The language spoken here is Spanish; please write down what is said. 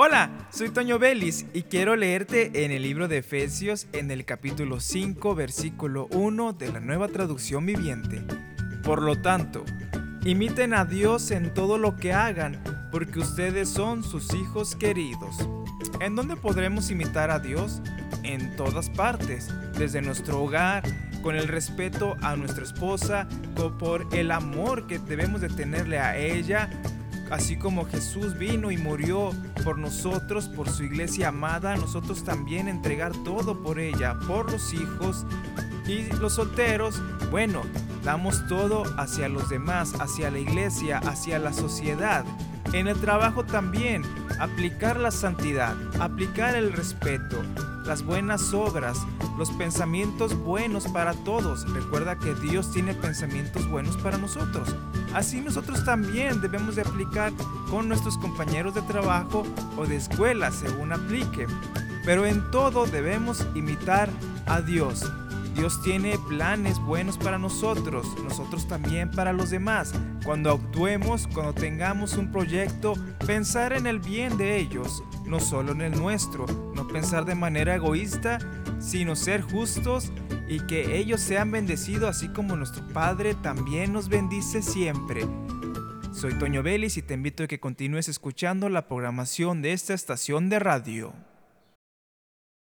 Hola, soy Toño Vélez y quiero leerte en el libro de Efesios en el capítulo 5, versículo 1 de la nueva traducción viviente. Por lo tanto, imiten a Dios en todo lo que hagan, porque ustedes son sus hijos queridos. ¿En dónde podremos imitar a Dios? En todas partes, desde nuestro hogar, con el respeto a nuestra esposa, por el amor que debemos de tenerle a ella, Así como Jesús vino y murió por nosotros, por su iglesia amada, nosotros también entregar todo por ella, por los hijos y los solteros. Bueno, damos todo hacia los demás, hacia la iglesia, hacia la sociedad. En el trabajo también, aplicar la santidad, aplicar el respeto, las buenas obras, los pensamientos buenos para todos. Recuerda que Dios tiene pensamientos buenos para nosotros. Así nosotros también debemos de aplicar con nuestros compañeros de trabajo o de escuela según aplique. Pero en todo debemos imitar a Dios. Dios tiene planes buenos para nosotros, nosotros también para los demás. Cuando actuemos, cuando tengamos un proyecto, pensar en el bien de ellos, no solo en el nuestro, no pensar de manera egoísta, sino ser justos y que ellos sean bendecidos así como nuestro Padre también nos bendice siempre. Soy Toño Vélez y te invito a que continúes escuchando la programación de esta estación de radio.